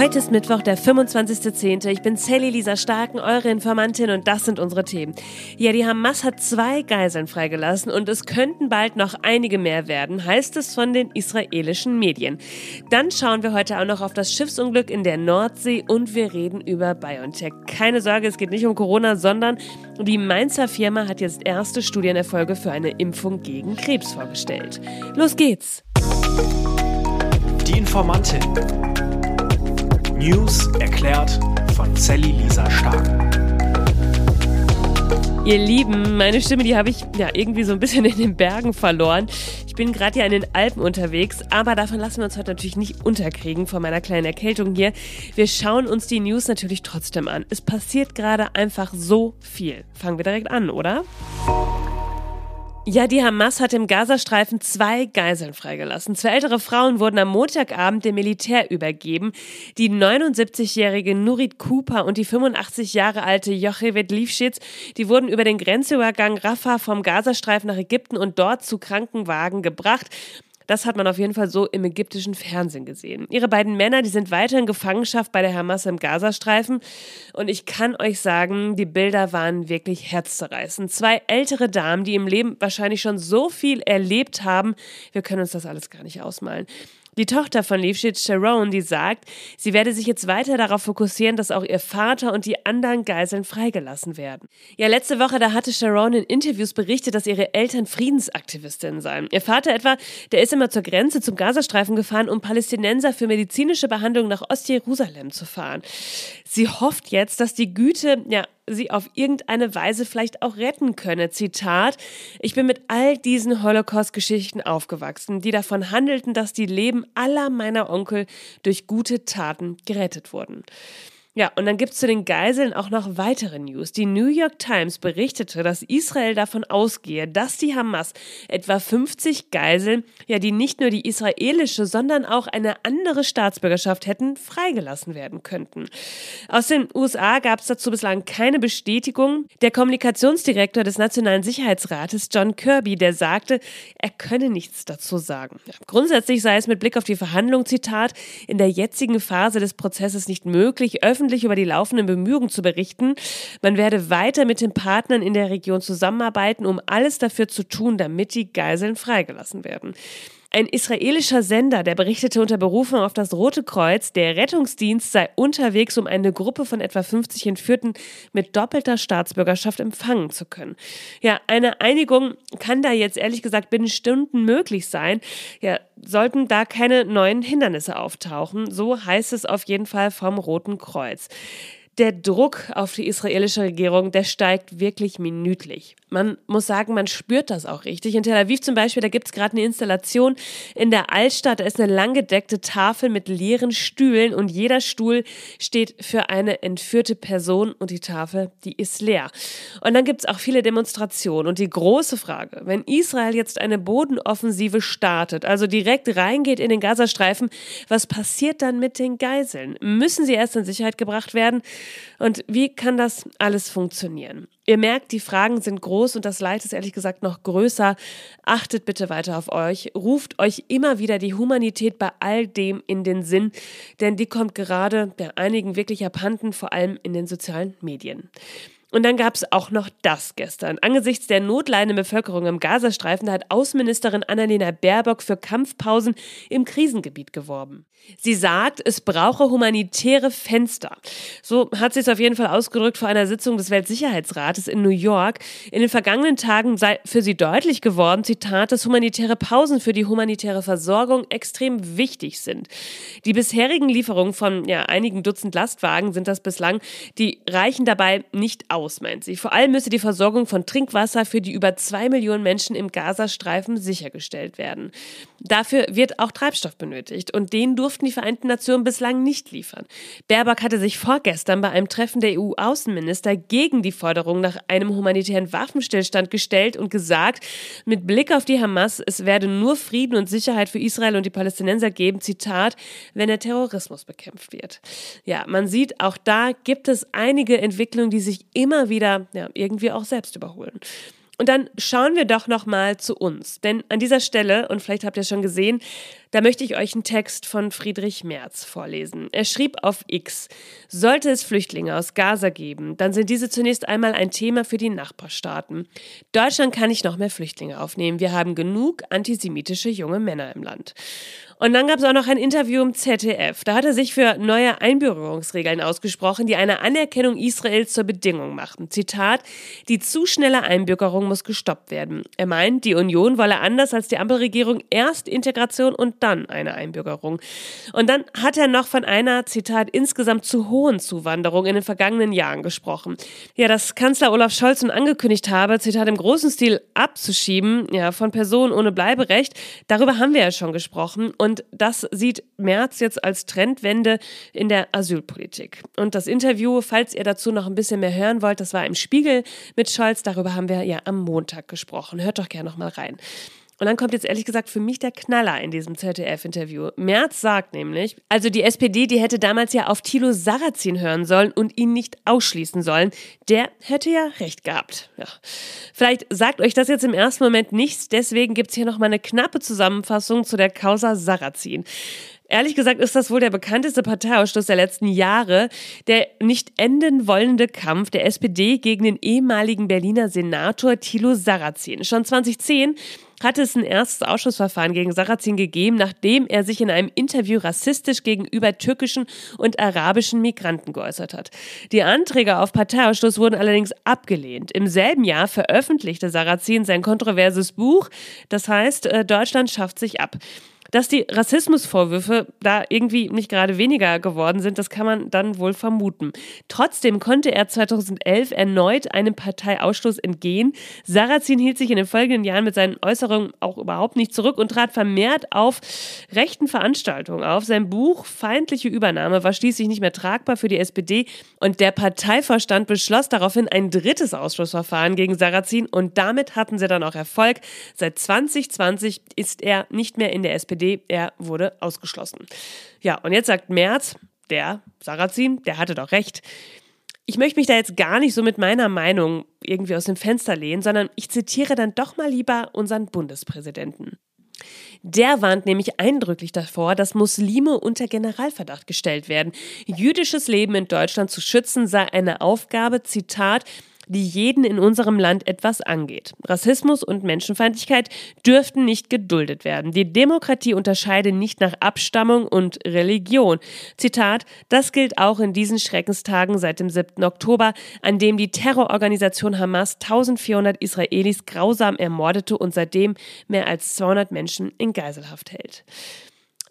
Heute ist Mittwoch, der 25.10. Ich bin Sally Lisa Starken, eure Informantin und das sind unsere Themen. Ja, die Hamas hat zwei Geiseln freigelassen und es könnten bald noch einige mehr werden, heißt es von den israelischen Medien. Dann schauen wir heute auch noch auf das Schiffsunglück in der Nordsee und wir reden über BioNTech. Keine Sorge, es geht nicht um Corona, sondern die Mainzer Firma hat jetzt erste Studienerfolge für eine Impfung gegen Krebs vorgestellt. Los geht's! Die Informantin. News erklärt von Sally Lisa Stark. Ihr Lieben, meine Stimme, die habe ich ja irgendwie so ein bisschen in den Bergen verloren. Ich bin gerade ja in den Alpen unterwegs, aber davon lassen wir uns heute natürlich nicht unterkriegen von meiner kleinen Erkältung hier. Wir schauen uns die News natürlich trotzdem an. Es passiert gerade einfach so viel. Fangen wir direkt an, oder? Ja, die Hamas hat im Gazastreifen zwei Geiseln freigelassen. Zwei ältere Frauen wurden am Montagabend dem Militär übergeben. Die 79-jährige Nurit Cooper und die 85 Jahre alte Jochebed Lifschitz, die wurden über den Grenzübergang Rafah vom Gazastreifen nach Ägypten und dort zu Krankenwagen gebracht. Das hat man auf jeden Fall so im ägyptischen Fernsehen gesehen. Ihre beiden Männer, die sind weiter in Gefangenschaft bei der Hamas im Gazastreifen. Und ich kann euch sagen, die Bilder waren wirklich herzzerreißend. Zwei ältere Damen, die im Leben wahrscheinlich schon so viel erlebt haben. Wir können uns das alles gar nicht ausmalen. Die Tochter von Lifshitz, Sharon, die sagt, sie werde sich jetzt weiter darauf fokussieren, dass auch ihr Vater und die anderen Geiseln freigelassen werden. Ja, letzte Woche, da hatte Sharon in Interviews berichtet, dass ihre Eltern Friedensaktivistinnen seien. Ihr Vater etwa, der ist immer zur Grenze zum Gazastreifen gefahren, um Palästinenser für medizinische Behandlung nach Ostjerusalem zu fahren. Sie hofft jetzt, dass die Güte, ja, sie auf irgendeine Weise vielleicht auch retten könne. Zitat, ich bin mit all diesen Holocaust-Geschichten aufgewachsen, die davon handelten, dass die Leben aller meiner Onkel durch gute Taten gerettet wurden. Ja, und dann gibt es zu den Geiseln auch noch weitere News. Die New York Times berichtete, dass Israel davon ausgehe, dass die Hamas etwa 50 Geiseln, ja, die nicht nur die israelische, sondern auch eine andere Staatsbürgerschaft hätten, freigelassen werden könnten. Aus den USA gab es dazu bislang keine Bestätigung. Der Kommunikationsdirektor des Nationalen Sicherheitsrates, John Kirby, der sagte, er könne nichts dazu sagen. Grundsätzlich sei es mit Blick auf die Verhandlung, Zitat, in der jetzigen Phase des Prozesses nicht möglich, öffentlich über die laufenden Bemühungen zu berichten. Man werde weiter mit den Partnern in der Region zusammenarbeiten, um alles dafür zu tun, damit die Geiseln freigelassen werden. Ein israelischer Sender, der berichtete unter Berufung auf das Rote Kreuz, der Rettungsdienst sei unterwegs, um eine Gruppe von etwa 50 Entführten mit doppelter Staatsbürgerschaft empfangen zu können. Ja, eine Einigung kann da jetzt ehrlich gesagt binnen Stunden möglich sein. Ja, sollten da keine neuen Hindernisse auftauchen. So heißt es auf jeden Fall vom Roten Kreuz der Druck auf die israelische Regierung, der steigt wirklich minütlich. Man muss sagen, man spürt das auch richtig. In Tel Aviv zum Beispiel, da gibt es gerade eine Installation in der Altstadt. Da ist eine langgedeckte Tafel mit leeren Stühlen und jeder Stuhl steht für eine entführte Person und die Tafel, die ist leer. Und dann gibt es auch viele Demonstrationen. Und die große Frage, wenn Israel jetzt eine Bodenoffensive startet, also direkt reingeht in den Gazastreifen, was passiert dann mit den Geiseln? Müssen sie erst in Sicherheit gebracht werden? Und wie kann das alles funktionieren? Ihr merkt, die Fragen sind groß und das Leid ist ehrlich gesagt noch größer. Achtet bitte weiter auf euch. Ruft euch immer wieder die Humanität bei all dem in den Sinn, denn die kommt gerade bei einigen wirklich abhanden, vor allem in den sozialen Medien. Und dann gab es auch noch das gestern. Angesichts der notleidenden Bevölkerung im Gazastreifen hat Außenministerin Annalena Baerbock für Kampfpausen im Krisengebiet geworben. Sie sagt, es brauche humanitäre Fenster. So hat sie es auf jeden Fall ausgedrückt vor einer Sitzung des Weltsicherheitsrates in New York. In den vergangenen Tagen sei für sie deutlich geworden, Zitat, dass humanitäre Pausen für die humanitäre Versorgung extrem wichtig sind. Die bisherigen Lieferungen von ja, einigen Dutzend Lastwagen sind das bislang, die reichen dabei nicht aus aus, meint sie. Vor allem müsse die Versorgung von Trinkwasser für die über zwei Millionen Menschen im Gazastreifen sichergestellt werden. Dafür wird auch Treibstoff benötigt und den durften die Vereinten Nationen bislang nicht liefern. Baerbock hatte sich vorgestern bei einem Treffen der EU-Außenminister gegen die Forderung nach einem humanitären Waffenstillstand gestellt und gesagt, mit Blick auf die Hamas, es werde nur Frieden und Sicherheit für Israel und die Palästinenser geben, Zitat, wenn der Terrorismus bekämpft wird. Ja, man sieht, auch da gibt es einige Entwicklungen, die sich immer immer wieder ja, irgendwie auch selbst überholen. Und dann schauen wir doch noch mal zu uns, denn an dieser Stelle und vielleicht habt ihr es schon gesehen, da möchte ich euch einen Text von Friedrich Merz vorlesen. Er schrieb auf X: Sollte es Flüchtlinge aus Gaza geben, dann sind diese zunächst einmal ein Thema für die Nachbarstaaten. Deutschland kann nicht noch mehr Flüchtlinge aufnehmen. Wir haben genug antisemitische junge Männer im Land. Und dann gab es auch noch ein Interview im ZDF. Da hat er sich für neue Einbürgerungsregeln ausgesprochen, die eine Anerkennung Israels zur Bedingung machten. Zitat: Die zu schnelle Einbürgerung muss gestoppt werden. Er meint, die Union wolle anders als die Ampelregierung erst Integration und dann eine Einbürgerung. Und dann hat er noch von einer, Zitat, insgesamt zu hohen Zuwanderung in den vergangenen Jahren gesprochen. Ja, dass Kanzler Olaf Scholz nun angekündigt habe, Zitat, im großen Stil abzuschieben, ja, von Personen ohne Bleiberecht, darüber haben wir ja schon gesprochen. Und und das sieht Merz jetzt als Trendwende in der Asylpolitik. Und das Interview, falls ihr dazu noch ein bisschen mehr hören wollt, das war im Spiegel mit Scholz. Darüber haben wir ja am Montag gesprochen. Hört doch gerne noch mal rein. Und dann kommt jetzt ehrlich gesagt für mich der Knaller in diesem ZDF-Interview. Merz sagt nämlich, also die SPD, die hätte damals ja auf Thilo Sarrazin hören sollen und ihn nicht ausschließen sollen. Der hätte ja recht gehabt. Ja. Vielleicht sagt euch das jetzt im ersten Moment nichts, deswegen gibt es hier nochmal eine knappe Zusammenfassung zu der Causa Sarrazin. Ehrlich gesagt ist das wohl der bekannteste Parteiausschluss der letzten Jahre, der nicht enden wollende Kampf der SPD gegen den ehemaligen Berliner Senator Thilo Sarrazin. Schon 2010 hatte es ein erstes Ausschussverfahren gegen Sarrazin gegeben, nachdem er sich in einem Interview rassistisch gegenüber türkischen und arabischen Migranten geäußert hat. Die Anträge auf Parteiausschluss wurden allerdings abgelehnt. Im selben Jahr veröffentlichte Sarrazin sein kontroverses Buch, das heißt äh, Deutschland schafft sich ab. Dass die Rassismusvorwürfe da irgendwie nicht gerade weniger geworden sind, das kann man dann wohl vermuten. Trotzdem konnte er 2011 erneut einem Parteiausschluss entgehen. Sarrazin hielt sich in den folgenden Jahren mit seinen Äußerungen auch überhaupt nicht zurück und trat vermehrt auf rechten Veranstaltungen auf. Sein Buch Feindliche Übernahme war schließlich nicht mehr tragbar für die SPD und der Parteivorstand beschloss daraufhin ein drittes Ausschlussverfahren gegen Sarrazin und damit hatten sie dann auch Erfolg. Seit 2020 ist er nicht mehr in der SPD SPD, er wurde ausgeschlossen. Ja, und jetzt sagt Merz, der Sarrazin, der hatte doch recht. Ich möchte mich da jetzt gar nicht so mit meiner Meinung irgendwie aus dem Fenster lehnen, sondern ich zitiere dann doch mal lieber unseren Bundespräsidenten. Der warnt nämlich eindrücklich davor, dass Muslime unter Generalverdacht gestellt werden. Jüdisches Leben in Deutschland zu schützen sei eine Aufgabe, Zitat, die jeden in unserem Land etwas angeht. Rassismus und Menschenfeindlichkeit dürften nicht geduldet werden. Die Demokratie unterscheide nicht nach Abstammung und Religion. Zitat, das gilt auch in diesen Schreckenstagen seit dem 7. Oktober, an dem die Terrororganisation Hamas 1400 Israelis grausam ermordete und seitdem mehr als 200 Menschen in Geiselhaft hält.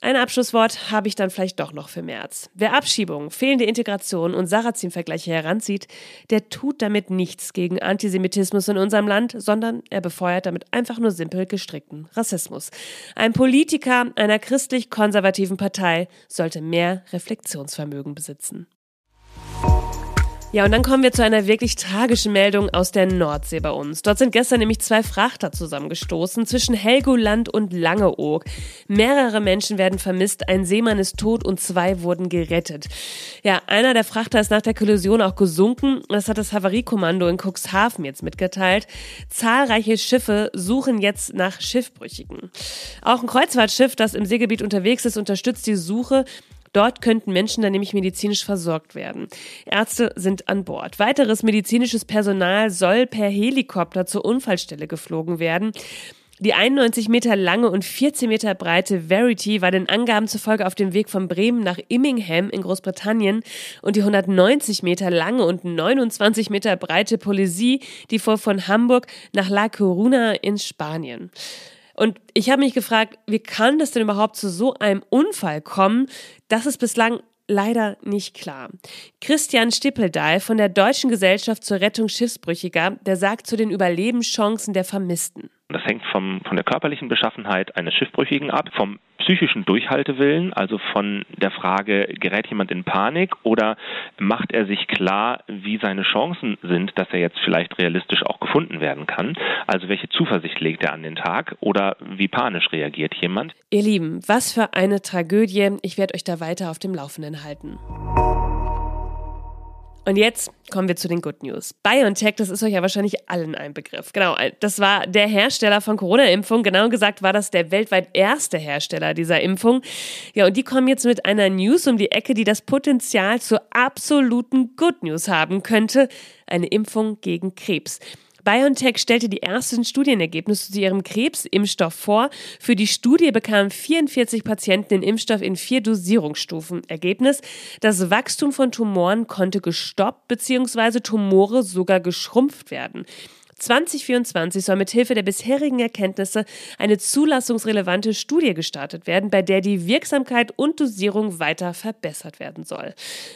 Ein Abschlusswort habe ich dann vielleicht doch noch für März. Wer Abschiebungen, fehlende Integration und Sarrazin-Vergleiche heranzieht, der tut damit nichts gegen Antisemitismus in unserem Land, sondern er befeuert damit einfach nur simpel gestrickten Rassismus. Ein Politiker einer christlich-konservativen Partei sollte mehr Reflexionsvermögen besitzen. Ja, und dann kommen wir zu einer wirklich tragischen Meldung aus der Nordsee bei uns. Dort sind gestern nämlich zwei Frachter zusammengestoßen zwischen Helgoland und Langeoog. Mehrere Menschen werden vermisst, ein Seemann ist tot und zwei wurden gerettet. Ja, einer der Frachter ist nach der Kollision auch gesunken. Das hat das Havariekommando in Cuxhaven jetzt mitgeteilt. Zahlreiche Schiffe suchen jetzt nach Schiffbrüchigen. Auch ein Kreuzfahrtschiff, das im Seegebiet unterwegs ist, unterstützt die Suche. Dort könnten Menschen dann nämlich medizinisch versorgt werden. Ärzte sind an Bord. Weiteres medizinisches Personal soll per Helikopter zur Unfallstelle geflogen werden. Die 91 Meter lange und 14 Meter breite Verity war den Angaben zufolge auf dem Weg von Bremen nach Immingham in Großbritannien und die 190 Meter lange und 29 Meter breite Polisie, die fuhr von Hamburg nach La Coruna in Spanien. Und ich habe mich gefragt, wie kann das denn überhaupt zu so einem Unfall kommen? Das ist bislang leider nicht klar. Christian Stippeldey von der Deutschen Gesellschaft zur Rettung Schiffsbrüchiger, der sagt zu den Überlebenschancen der Vermissten. Das hängt vom, von der körperlichen Beschaffenheit eines Schiffbrüchigen ab, vom psychischen Durchhaltewillen, also von der Frage, gerät jemand in Panik oder macht er sich klar, wie seine Chancen sind, dass er jetzt vielleicht realistisch auch gefunden werden kann. Also welche Zuversicht legt er an den Tag oder wie panisch reagiert jemand. Ihr Lieben, was für eine Tragödie. Ich werde euch da weiter auf dem Laufenden halten. Und jetzt kommen wir zu den Good News. BioNTech, das ist euch ja wahrscheinlich allen ein Begriff. Genau, das war der Hersteller von Corona-Impfung. Genau gesagt war das der weltweit erste Hersteller dieser Impfung. Ja, und die kommen jetzt mit einer News um die Ecke, die das Potenzial zur absoluten Good News haben könnte. Eine Impfung gegen Krebs. BioNTech stellte die ersten Studienergebnisse zu ihrem Krebsimpfstoff vor. Für die Studie bekamen 44 Patienten den Impfstoff in vier Dosierungsstufen. Ergebnis: Das Wachstum von Tumoren konnte gestoppt bzw. Tumore sogar geschrumpft werden. 2024 soll mithilfe der bisherigen Erkenntnisse eine zulassungsrelevante Studie gestartet werden, bei der die Wirksamkeit und Dosierung weiter verbessert werden soll.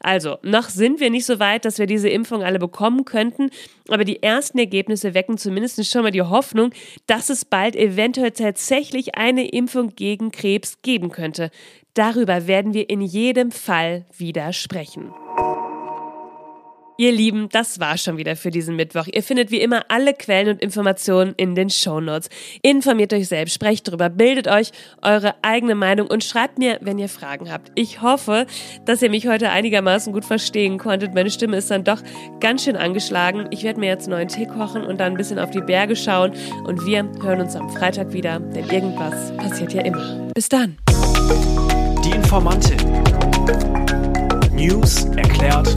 Also, noch sind wir nicht so weit, dass wir diese Impfung alle bekommen könnten, aber die ersten Ergebnisse wecken zumindest schon mal die Hoffnung, dass es bald eventuell tatsächlich eine Impfung gegen Krebs geben könnte. Darüber werden wir in jedem Fall wieder sprechen. Ihr Lieben, das war schon wieder für diesen Mittwoch. Ihr findet wie immer alle Quellen und Informationen in den Show Notes. Informiert euch selbst, sprecht drüber, bildet euch eure eigene Meinung und schreibt mir, wenn ihr Fragen habt. Ich hoffe, dass ihr mich heute einigermaßen gut verstehen konntet. Meine Stimme ist dann doch ganz schön angeschlagen. Ich werde mir jetzt einen neuen Tee kochen und dann ein bisschen auf die Berge schauen. Und wir hören uns am Freitag wieder, denn irgendwas passiert ja immer. Bis dann. Die Informantin. News erklärt